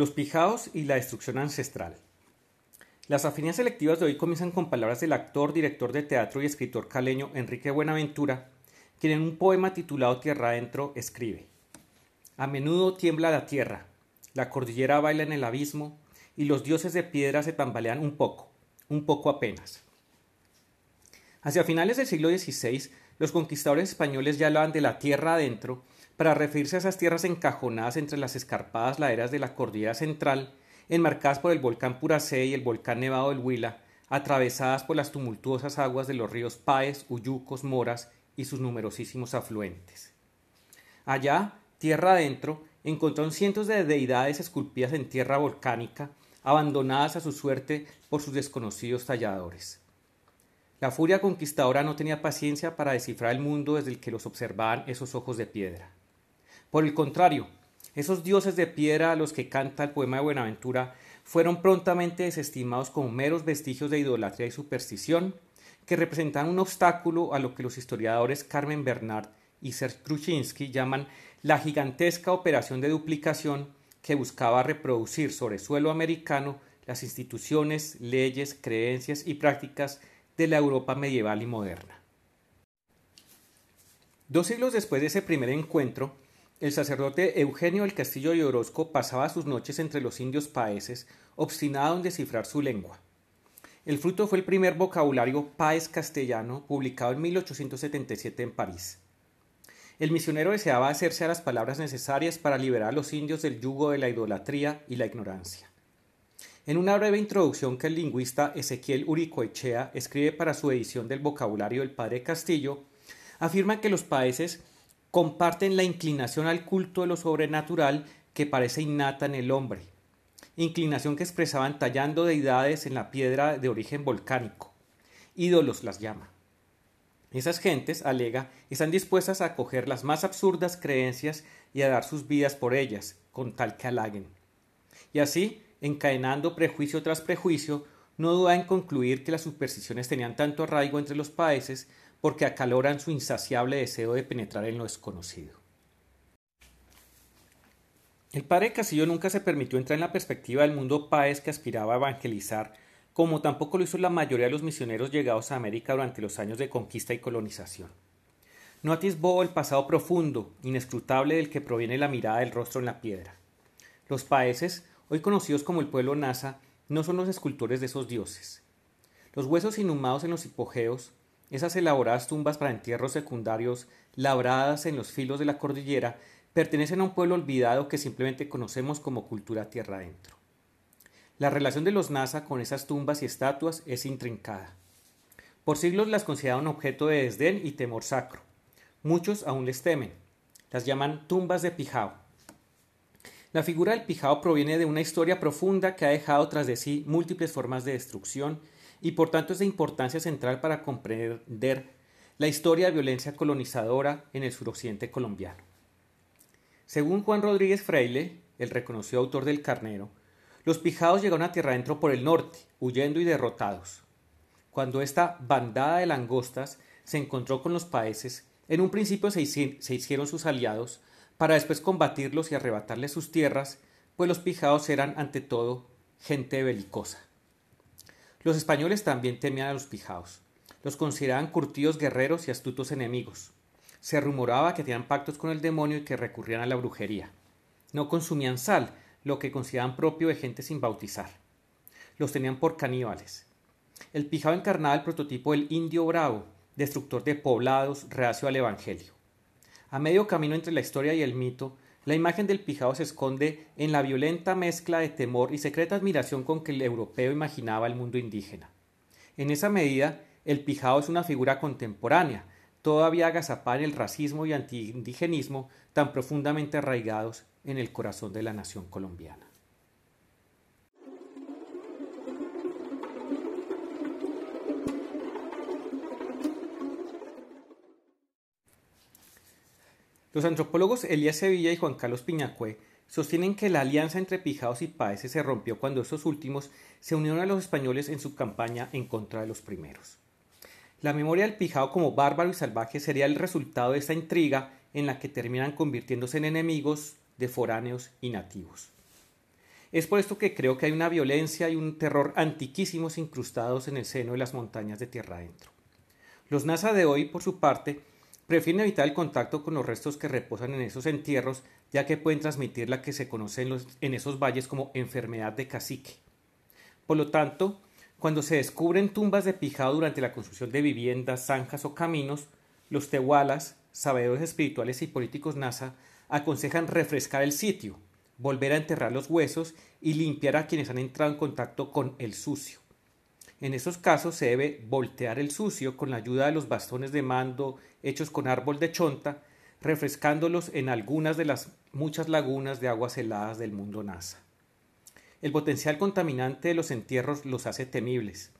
Los pijaos y la destrucción ancestral. Las afinidades selectivas de hoy comienzan con palabras del actor, director de teatro y escritor caleño Enrique Buenaventura, quien en un poema titulado Tierra Adentro escribe: A menudo tiembla la tierra, la cordillera baila en el abismo y los dioses de piedra se tambalean un poco, un poco apenas. Hacia finales del siglo XVI, los conquistadores españoles ya hablaban de la tierra adentro para referirse a esas tierras encajonadas entre las escarpadas laderas de la cordillera central enmarcadas por el volcán Puracé y el volcán Nevado del Huila, atravesadas por las tumultuosas aguas de los ríos Páez, Uyucos, Moras y sus numerosísimos afluentes. Allá, tierra adentro, encontraron cientos de deidades esculpidas en tierra volcánica, abandonadas a su suerte por sus desconocidos talladores. La furia conquistadora no tenía paciencia para descifrar el mundo desde el que los observaban esos ojos de piedra. Por el contrario, esos dioses de piedra a los que canta el poema de Buenaventura fueron prontamente desestimados como meros vestigios de idolatría y superstición que representan un obstáculo a lo que los historiadores Carmen Bernard y Serge Kruczynski llaman la gigantesca operación de duplicación que buscaba reproducir sobre suelo americano las instituciones, leyes, creencias y prácticas de la Europa medieval y moderna. Dos siglos después de ese primer encuentro, el sacerdote Eugenio del Castillo de Orozco pasaba sus noches entre los indios paeses, obstinado en descifrar su lengua. El fruto fue el primer vocabulario paez castellano, publicado en 1877 en París. El misionero deseaba hacerse a las palabras necesarias para liberar a los indios del yugo de la idolatría y la ignorancia. En una breve introducción que el lingüista Ezequiel Uricoechea escribe para su edición del vocabulario del Padre Castillo, afirma que los paeses comparten la inclinación al culto de lo sobrenatural que parece innata en el hombre, inclinación que expresaban tallando deidades en la piedra de origen volcánico. Ídolos las llama. Esas gentes, alega, están dispuestas a acoger las más absurdas creencias y a dar sus vidas por ellas, con tal que halaguen. Y así, encadenando prejuicio tras prejuicio, no duda en concluir que las supersticiones tenían tanto arraigo entre los países porque acaloran su insaciable deseo de penetrar en lo desconocido. El padre Casillo nunca se permitió entrar en la perspectiva del mundo paez que aspiraba a evangelizar, como tampoco lo hizo la mayoría de los misioneros llegados a América durante los años de conquista y colonización. No atisbó el pasado profundo, inescrutable del que proviene la mirada del rostro en la piedra. Los paeses, hoy conocidos como el pueblo Nasa, no son los escultores de esos dioses. Los huesos inhumados en los hipogeos, esas elaboradas tumbas para entierros secundarios, labradas en los filos de la cordillera, pertenecen a un pueblo olvidado que simplemente conocemos como cultura tierra adentro. La relación de los Nasa con esas tumbas y estatuas es intrincada. Por siglos las consideraron objeto de desdén y temor sacro. Muchos aún les temen. Las llaman tumbas de Pijao. La figura del Pijao proviene de una historia profunda que ha dejado tras de sí múltiples formas de destrucción y por tanto es de importancia central para comprender la historia de violencia colonizadora en el suroccidente colombiano. Según Juan Rodríguez Freile, el reconocido autor del Carnero, los pijados llegaron a tierra adentro por el norte, huyendo y derrotados. Cuando esta bandada de langostas se encontró con los paeses, en un principio se, hicieron sus aliados, para después combatirlos y arrebatarles sus tierras, pues los pijados eran ante todo gente belicosa. Los españoles también temían a los pijaos. Los consideraban curtidos guerreros y astutos enemigos. Se rumoraba que tenían pactos con el demonio y que recurrían a la brujería. No consumían sal, lo que consideraban propio de gente sin bautizar. Los tenían por caníbales. El pijao encarnaba el prototipo del indio bravo, destructor de poblados, reacio al evangelio. A medio camino entre la historia y el mito, la imagen del pijao se esconde en la violenta mezcla de temor y secreta admiración con que el europeo imaginaba el mundo indígena. En esa medida, el pijao es una figura contemporánea, todavía agazapada en el racismo y antiindigenismo tan profundamente arraigados en el corazón de la nación colombiana. Los antropólogos Elías Sevilla y Juan Carlos Piñacue sostienen que la alianza entre pijaos y paeses se rompió cuando estos últimos se unieron a los españoles en su campaña en contra de los primeros. La memoria del pijao como bárbaro y salvaje sería el resultado de esta intriga en la que terminan convirtiéndose en enemigos de foráneos y nativos. Es por esto que creo que hay una violencia y un terror antiquísimos incrustados en el seno de las montañas de tierra adentro. Los NASA de hoy, por su parte, prefieren evitar el contacto con los restos que reposan en esos entierros, ya que pueden transmitir la que se conoce en, esos valles como enfermedad de cacique. Por lo tanto, cuando se descubren tumbas de pijado durante la construcción de viviendas, zanjas o caminos, los tehualas, sabedores espirituales y políticos NASA, aconsejan refrescar el sitio, volver a enterrar los huesos y limpiar a quienes han entrado en contacto con el sucio. En esos casos se debe voltear el sucio con la ayuda de los bastones de mando hechos con árbol de chonta, refrescándolos en algunas de las muchas lagunas de aguas heladas del mundo NASA. El potencial contaminante de los entierros los hace temibles.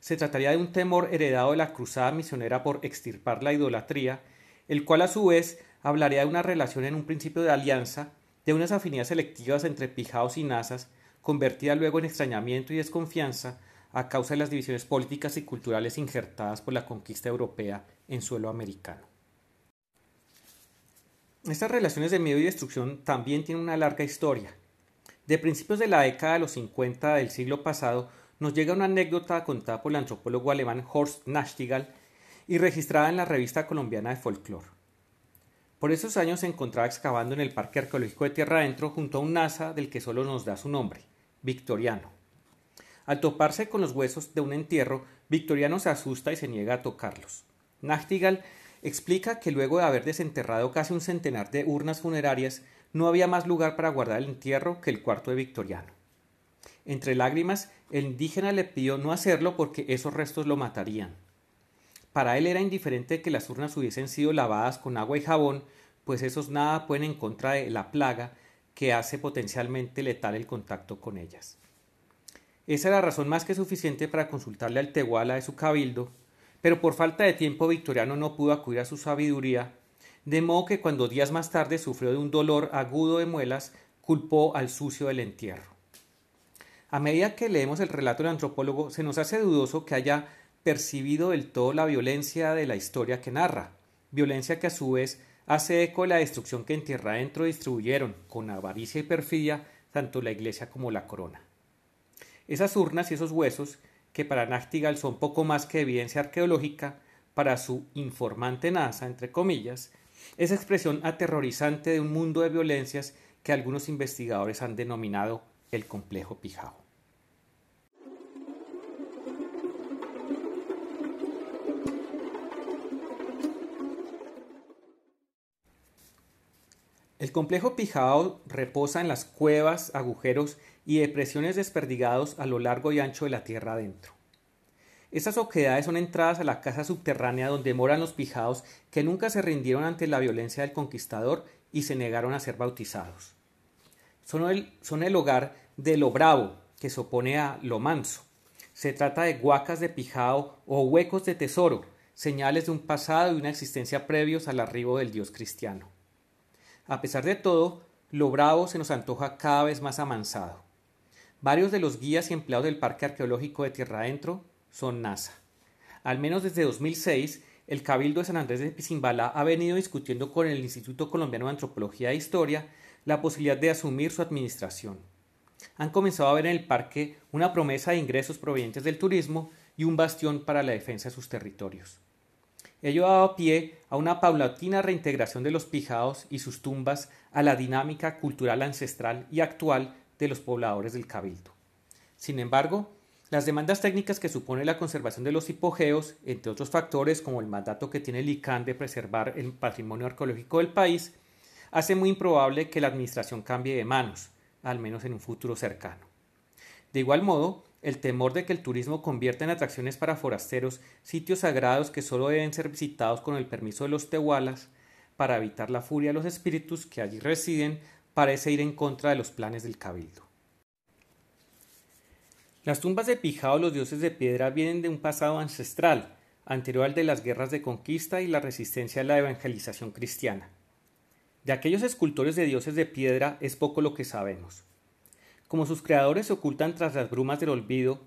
Se trataría de un temor heredado de la cruzada misionera por extirpar la idolatría, el cual a su vez hablaría de una relación en un principio de alianza, de unas afinidades selectivas entre pijaos y nazas, convertida luego en extrañamiento y desconfianza a causa de las divisiones políticas y culturales injertadas por la conquista europea en suelo americano. Estas relaciones de miedo y destrucción también tienen una larga historia. De principios de la década de los 50 del siglo pasado nos llega una anécdota contada por el antropólogo alemán Horst Nachtigall y registrada en la revista colombiana de folclore. Por esos años se encontraba excavando en el Parque Arqueológico de Tierra Adentro junto a un NASA del que solo nos da su nombre, Victoriano. Al toparse con los huesos de un entierro, Victoriano se asusta y se niega a tocarlos. Nachtigall explica que luego de haber desenterrado casi un centenar de urnas funerarias, no había más lugar para guardar el entierro que el cuarto de Victoriano. Entre lágrimas, el indígena le pidió no hacerlo porque esos restos lo matarían. Para él era indiferente que las urnas hubiesen sido lavadas con agua y jabón, pues esos nada pueden en contra de la plaga que hace potencialmente letal el contacto con ellas. Esa era razón más que suficiente para consultarle al tehuala de su cabildo, pero por falta de tiempo Victoriano no pudo acudir a su sabiduría de modo que cuando días más tarde sufrió de un dolor agudo de muelas, culpó al sucio del entierro. A medida que leemos el relato del antropólogo, se nos hace dudoso que haya percibido del todo la violencia de la historia que narra, violencia que a su vez hace eco de la destrucción que en tierra adentro distribuyeron, con avaricia y perfidia, tanto la iglesia como la corona. Esas urnas y esos huesos, que para Nachtigal son poco más que evidencia arqueológica, para su informante NASA, entre comillas, esa expresión aterrorizante de un mundo de violencias que algunos investigadores han denominado el complejo Pijao. El complejo Pijao reposa en las cuevas, agujeros y depresiones desperdigados a lo largo y ancho de la tierra adentro. Estas oquedades son entradas a la casa subterránea donde moran los pijados que nunca se rindieron ante la violencia del conquistador y se negaron a ser bautizados. Son el, son el hogar de lo bravo, que se opone a lo manso. Se trata de guacas de pijao o huecos de tesoro, señales de un pasado y una existencia previos al arribo del Dios cristiano. A pesar de todo, lo bravo se nos antoja cada vez más amansado. Varios de los guías y empleados del Parque Arqueológico de Tierra Adentro son NASA. Al menos desde 2006, el Cabildo de San Andrés de Pisimbala ha venido discutiendo con el Instituto Colombiano de Antropología e Historia la posibilidad de asumir su administración. Han comenzado a ver en el parque una promesa de ingresos provenientes del turismo y un bastión para la defensa de sus territorios. Ello ha dado pie a una paulatina reintegración de los pijados y sus tumbas a la dinámica cultural ancestral y actual de los pobladores del Cabildo. Sin embargo, las demandas técnicas que supone la conservación de los hipogeos, entre otros factores como el mandato que tiene el ICANN de preservar el patrimonio arqueológico del país, hace muy improbable que la administración cambie de manos, al menos en un futuro cercano. De igual modo, el temor de que el turismo convierta en atracciones para forasteros sitios sagrados que solo deben ser visitados con el permiso de los tehualas, para evitar la furia de los espíritus que allí residen, parece ir en contra de los planes del cabildo. Las tumbas de Pijao, los dioses de piedra, vienen de un pasado ancestral, anterior al de las guerras de conquista y la resistencia a la evangelización cristiana. De aquellos escultores de dioses de piedra es poco lo que sabemos. Como sus creadores se ocultan tras las brumas del olvido,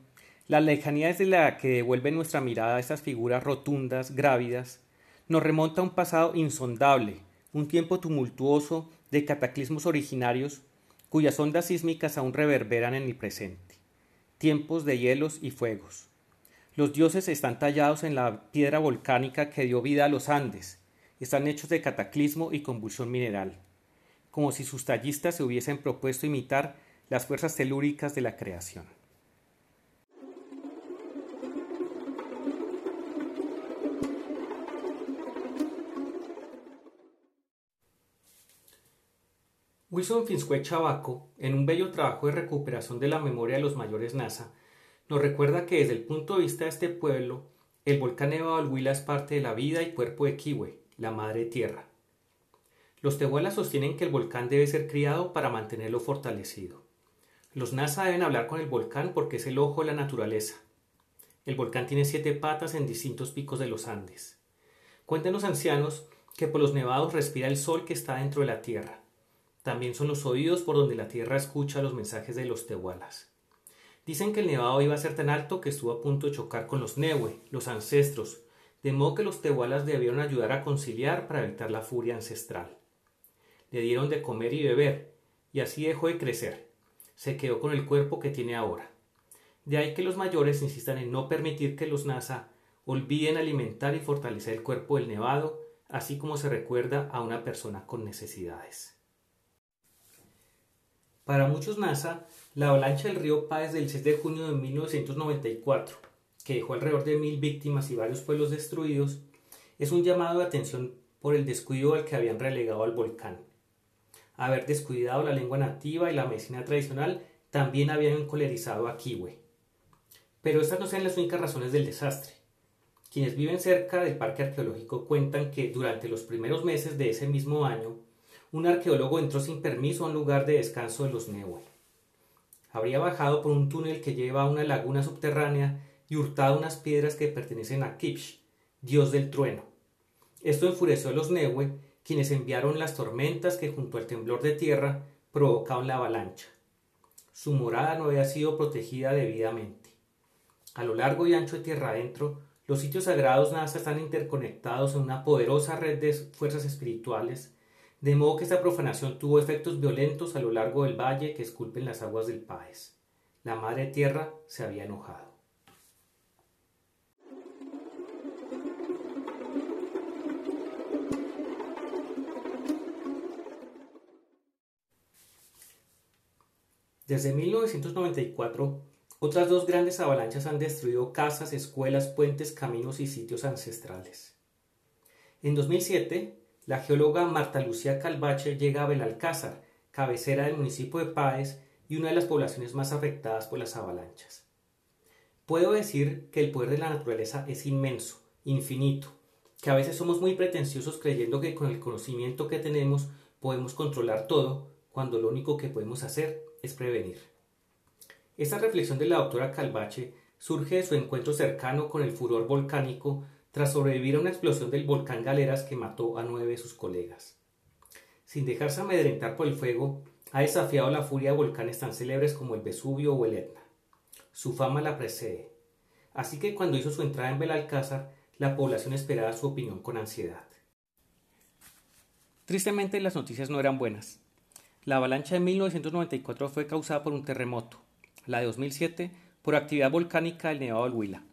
la lejanía desde la que devuelve nuestra mirada a estas figuras rotundas, grávidas, nos remonta a un pasado insondable, un tiempo tumultuoso de cataclismos originarios cuyas ondas sísmicas aún reverberan en el presente. Tiempos de hielos y fuegos. Los dioses están tallados en la piedra volcánica que dio vida a los Andes. Están hechos de cataclismo y convulsión mineral, como si sus tallistas se hubiesen propuesto imitar las fuerzas telúricas de la creación. Wilson Finsque Chabaco, en un bello trabajo de recuperación de la memoria de los mayores NASA, nos recuerda que desde el punto de vista de este pueblo, el volcán Nevado del Huila es parte de la vida y cuerpo de Kiwe, la madre tierra. Los tehuelas sostienen que el volcán debe ser criado para mantenerlo fortalecido. Los NASA deben hablar con el volcán porque es el ojo de la naturaleza. El volcán tiene siete patas en distintos picos de los Andes. Cuentan los ancianos que por los nevados respira el sol que está dentro de la tierra. También son los oídos por donde la tierra escucha los mensajes de los tehualas. Dicen que el nevado iba a ser tan alto que estuvo a punto de chocar con los Newe, los ancestros, de modo que los tehualas debieron ayudar a conciliar para evitar la furia ancestral. Le dieron de comer y beber, y así dejó de crecer. Se quedó con el cuerpo que tiene ahora. De ahí que los mayores insistan en no permitir que los NASA olviden alimentar y fortalecer el cuerpo del nevado, así como se recuerda a una persona con necesidades. Para muchos NASA, la avalancha del río Páez del 6 de junio de 1994, que dejó alrededor de mil víctimas y varios pueblos destruidos, es un llamado de atención por el descuido al que habían relegado al volcán. Haber descuidado la lengua nativa y la medicina tradicional también habían encolerizado a Kiwe. Pero estas no sean las únicas razones del desastre. Quienes viven cerca del parque arqueológico cuentan que durante los primeros meses de ese mismo año un arqueólogo entró sin permiso a un lugar de descanso de los Neue. Habría bajado por un túnel que lleva a una laguna subterránea y hurtado unas piedras que pertenecen a Kipsh, dios del trueno. Esto enfureció a los Neue, quienes enviaron las tormentas que junto al temblor de tierra provocaron la avalancha. Su morada no había sido protegida debidamente. A lo largo y ancho de tierra adentro, los sitios sagrados NASA están interconectados en una poderosa red de fuerzas espirituales de modo que esta profanación tuvo efectos violentos a lo largo del valle que esculpen las aguas del Páez. La madre tierra se había enojado. Desde 1994, otras dos grandes avalanchas han destruido casas, escuelas, puentes, caminos y sitios ancestrales. En 2007, la geóloga Marta Lucía Calvache llega a Belalcázar, cabecera del municipio de Páez y una de las poblaciones más afectadas por las avalanchas. Puedo decir que el poder de la naturaleza es inmenso, infinito, que a veces somos muy pretenciosos creyendo que con el conocimiento que tenemos podemos controlar todo, cuando lo único que podemos hacer es prevenir. Esta reflexión de la doctora Calvache surge de su encuentro cercano con el furor volcánico tras sobrevivir a una explosión del volcán Galeras que mató a nueve de sus colegas. Sin dejarse amedrentar por el fuego, ha desafiado la furia de volcanes tan célebres como el Vesubio o el Etna. Su fama la precede. Así que cuando hizo su entrada en Belalcázar, la población esperaba su opinión con ansiedad. Tristemente las noticias no eran buenas. La avalancha de 1994 fue causada por un terremoto, la de 2007 por actividad volcánica del Nevado del Huila.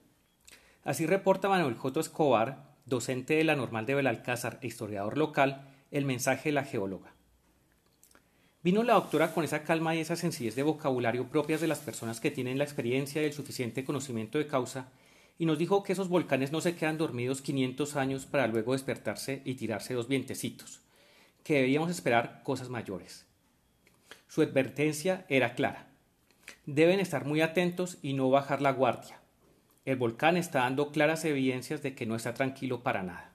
Así reporta Manuel J. Escobar, docente de la Normal de Belalcázar e historiador local, el mensaje de la geóloga. Vino la doctora con esa calma y esa sencillez de vocabulario propias de las personas que tienen la experiencia y el suficiente conocimiento de causa, y nos dijo que esos volcanes no se quedan dormidos 500 años para luego despertarse y tirarse dos vientecitos, que debíamos esperar cosas mayores. Su advertencia era clara. Deben estar muy atentos y no bajar la guardia. El volcán está dando claras evidencias de que no está tranquilo para nada.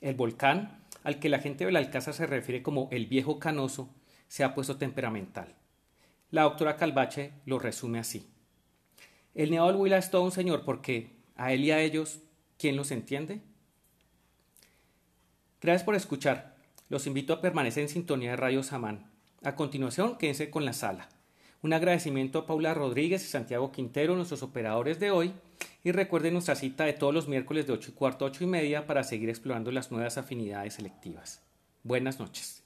El volcán, al que la gente de Belalcázar se refiere como el viejo canoso, se ha puesto temperamental. La doctora Calvache lo resume así. El Nevado del es todo un señor porque a él y a ellos, ¿quién los entiende? Gracias por escuchar. Los invito a permanecer en sintonía de Radio Samán. A continuación, quédense con la sala. Un agradecimiento a Paula Rodríguez y Santiago Quintero, nuestros operadores de hoy, y recuerden nuestra cita de todos los miércoles de 8 y cuarto a 8 y media para seguir explorando las nuevas afinidades selectivas. Buenas noches.